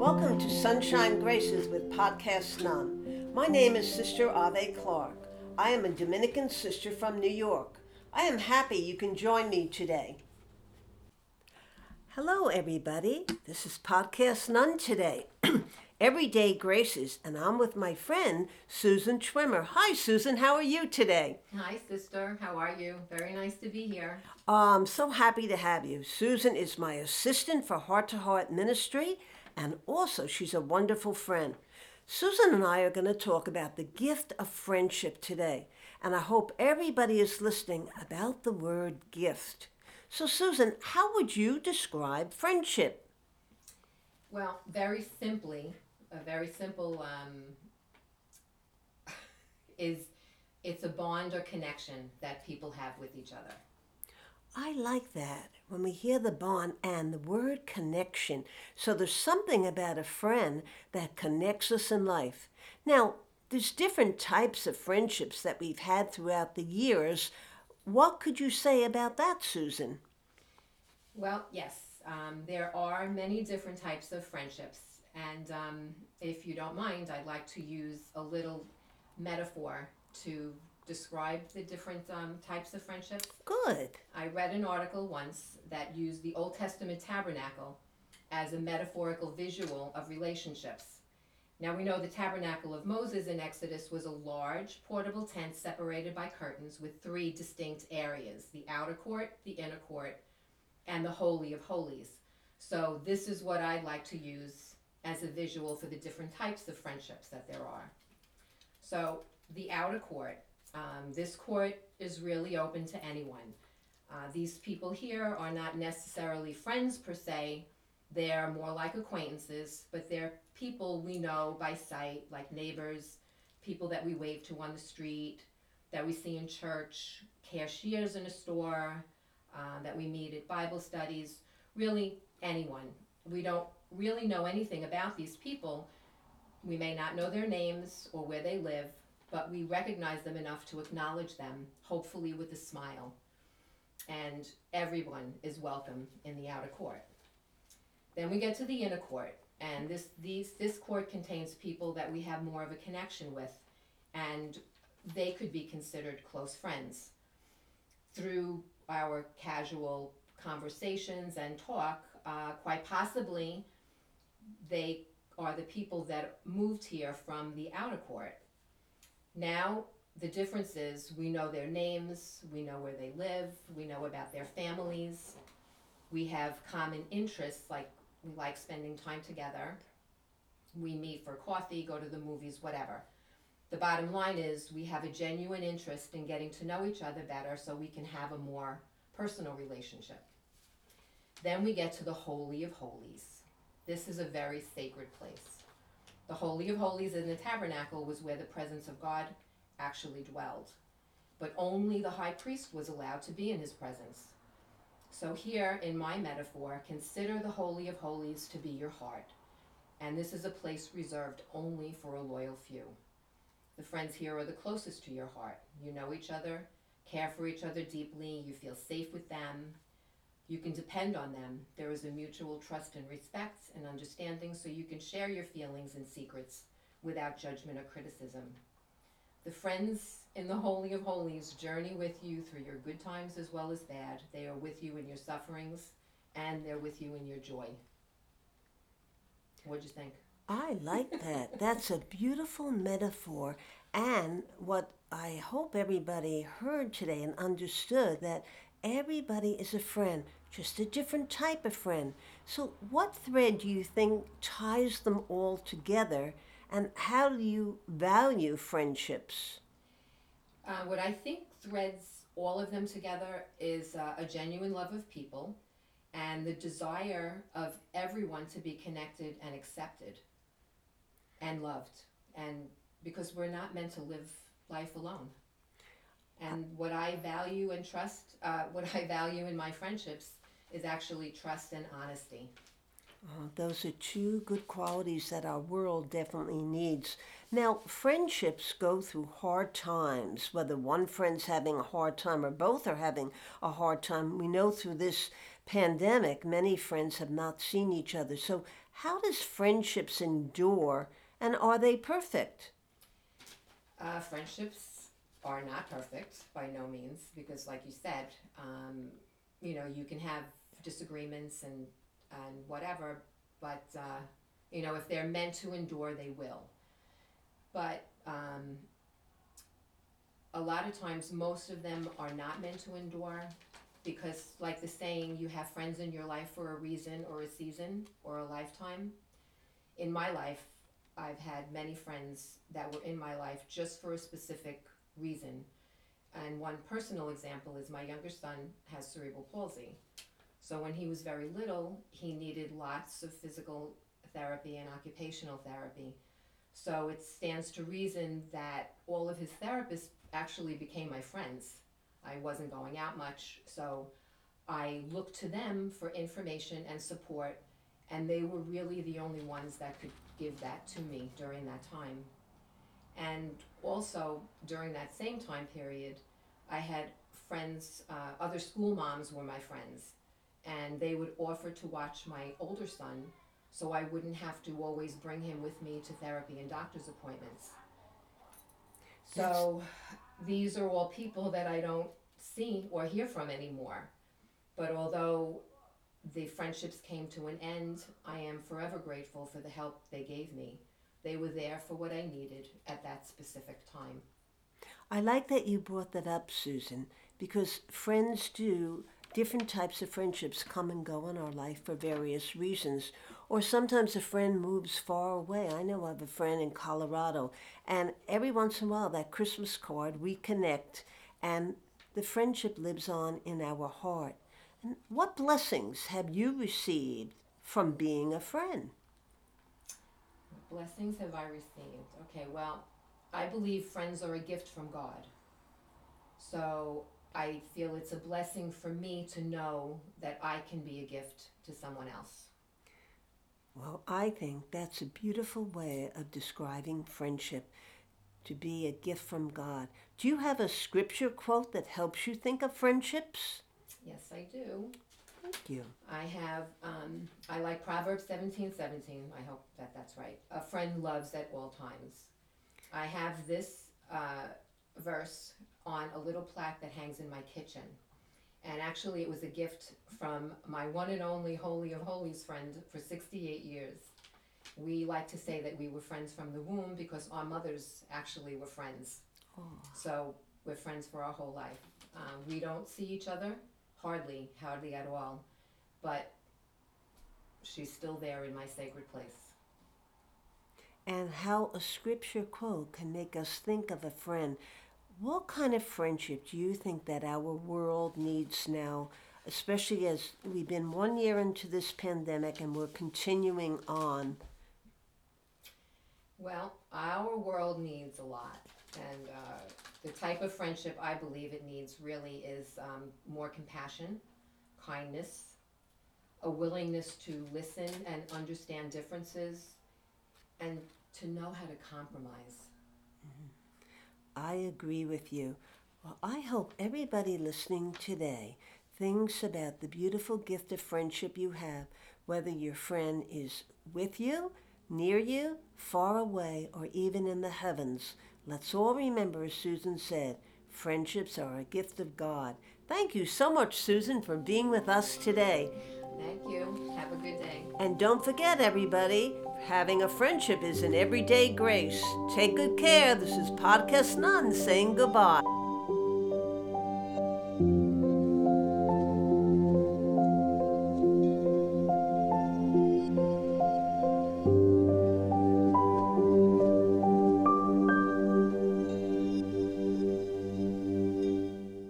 Welcome to Sunshine Graces with Podcast Nun. My name is Sister Ave Clark. I am a Dominican sister from New York. I am happy you can join me today. Hello, everybody. This is Podcast Nun today. Everyday Graces, and I'm with my friend Susan Schwemmer. Hi, Susan. How are you today? Hi, sister. How are you? Very nice to be here. I'm so happy to have you. Susan is my assistant for Heart to Heart Ministry, and also she's a wonderful friend. Susan and I are going to talk about the gift of friendship today, and I hope everybody is listening about the word gift. So, Susan, how would you describe friendship? Well, very simply, a very simple um, is it's a bond or connection that people have with each other. I like that when we hear the bond and the word connection. So there's something about a friend that connects us in life. Now, there's different types of friendships that we've had throughout the years. What could you say about that, Susan? Well, yes, um, there are many different types of friendships. And um, if you don't mind, I'd like to use a little metaphor to describe the different um, types of friendships. Good. I read an article once that used the Old Testament tabernacle as a metaphorical visual of relationships. Now we know the tabernacle of Moses in Exodus was a large portable tent separated by curtains with three distinct areas the outer court, the inner court, and the Holy of Holies. So, this is what I'd like to use as a visual for the different types of friendships that there are. So, the outer court, um, this court is really open to anyone. Uh, these people here are not necessarily friends per se, they're more like acquaintances, but they're people we know by sight, like neighbors, people that we wave to on the street, that we see in church, cashiers in a store, uh, that we meet at Bible studies, really anyone. We don't really know anything about these people. We may not know their names or where they live, but we recognize them enough to acknowledge them, hopefully with a smile. And everyone is welcome in the outer court. Then we get to the inner court, and this these this court contains people that we have more of a connection with, and they could be considered close friends. Through our casual conversations and talk, uh, quite possibly they are the people that moved here from the outer court. Now, the difference is we know their names, we know where they live, we know about their families, we have common interests like we like spending time together, we meet for coffee, go to the movies, whatever. The bottom line is we have a genuine interest in getting to know each other better so we can have a more personal relationship. Then we get to the Holy of Holies. This is a very sacred place. The Holy of Holies in the tabernacle was where the presence of God actually dwelled. But only the high priest was allowed to be in his presence. So, here in my metaphor, consider the Holy of Holies to be your heart. And this is a place reserved only for a loyal few. The friends here are the closest to your heart. You know each other, care for each other deeply, you feel safe with them, you can depend on them. There is a mutual trust and respect and understanding so you can share your feelings and secrets without judgment or criticism. The friends in the Holy of Holies journey with you through your good times as well as bad. They are with you in your sufferings and they're with you in your joy. What'd you think? I like that. That's a beautiful metaphor. And what I hope everybody heard today and understood that everybody is a friend, just a different type of friend. So, what thread do you think ties them all together, and how do you value friendships? Uh, what I think threads all of them together is uh, a genuine love of people and the desire of everyone to be connected and accepted and loved. And because we're not meant to live life alone. And what I value and trust, uh, what I value in my friendships is actually trust and honesty. Uh, those are two good qualities that our world definitely needs. Now, friendships go through hard times, whether one friend's having a hard time or both are having a hard time. We know through this pandemic, many friends have not seen each other. So, how does friendships endure and are they perfect? Uh, friendships are not perfect by no means because, like you said, um, you know, you can have disagreements and, and whatever, but, uh, you know, if they're meant to endure, they will. But um, a lot of times, most of them are not meant to endure because, like the saying, you have friends in your life for a reason or a season or a lifetime. In my life, I've had many friends that were in my life just for a specific reason. And one personal example is my younger son has cerebral palsy. So when he was very little, he needed lots of physical therapy and occupational therapy. So it stands to reason that all of his therapists actually became my friends. I wasn't going out much, so I looked to them for information and support, and they were really the only ones that could give that to me during that time. And also during that same time period, I had friends, uh, other school moms were my friends, and they would offer to watch my older son so I wouldn't have to always bring him with me to therapy and doctor's appointments. So these are all people that I don't see or hear from anymore. But although the friendships came to an end, I am forever grateful for the help they gave me. They were there for what I needed at that specific time. I like that you brought that up, Susan, because friends do different types of friendships come and go in our life for various reasons. Or sometimes a friend moves far away. I know I have a friend in Colorado, and every once in a while, that Christmas card, we connect, and the friendship lives on in our heart. And what blessings have you received from being a friend? Blessings have I received? Okay, well, I believe friends are a gift from God. So I feel it's a blessing for me to know that I can be a gift to someone else. Well, I think that's a beautiful way of describing friendship to be a gift from God. Do you have a scripture quote that helps you think of friendships? Yes, I do. Thank you. I have, um, I like Proverbs 17 17. I hope that that's right. A friend loves at all times. I have this uh, verse on a little plaque that hangs in my kitchen. And actually, it was a gift from my one and only Holy of Holies friend for 68 years. We like to say that we were friends from the womb because our mothers actually were friends. Oh. So we're friends for our whole life. Um, we don't see each other, hardly, hardly at all. But she's still there in my sacred place. And how a scripture quote can make us think of a friend what kind of friendship do you think that our world needs now, especially as we've been one year into this pandemic and we're continuing on? Well, our world needs a lot. And uh, the type of friendship I believe it needs really is um, more compassion, kindness, a willingness to listen and understand differences, and to know how to compromise. I agree with you. Well, I hope everybody listening today thinks about the beautiful gift of friendship you have, whether your friend is with you, near you, far away, or even in the heavens. Let's all remember, as Susan said, friendships are a gift of God. Thank you so much, Susan, for being with us today. Thank you. Have a good day. And don't forget, everybody, having a friendship is an everyday grace. Take good care. This is Podcast Nun saying goodbye.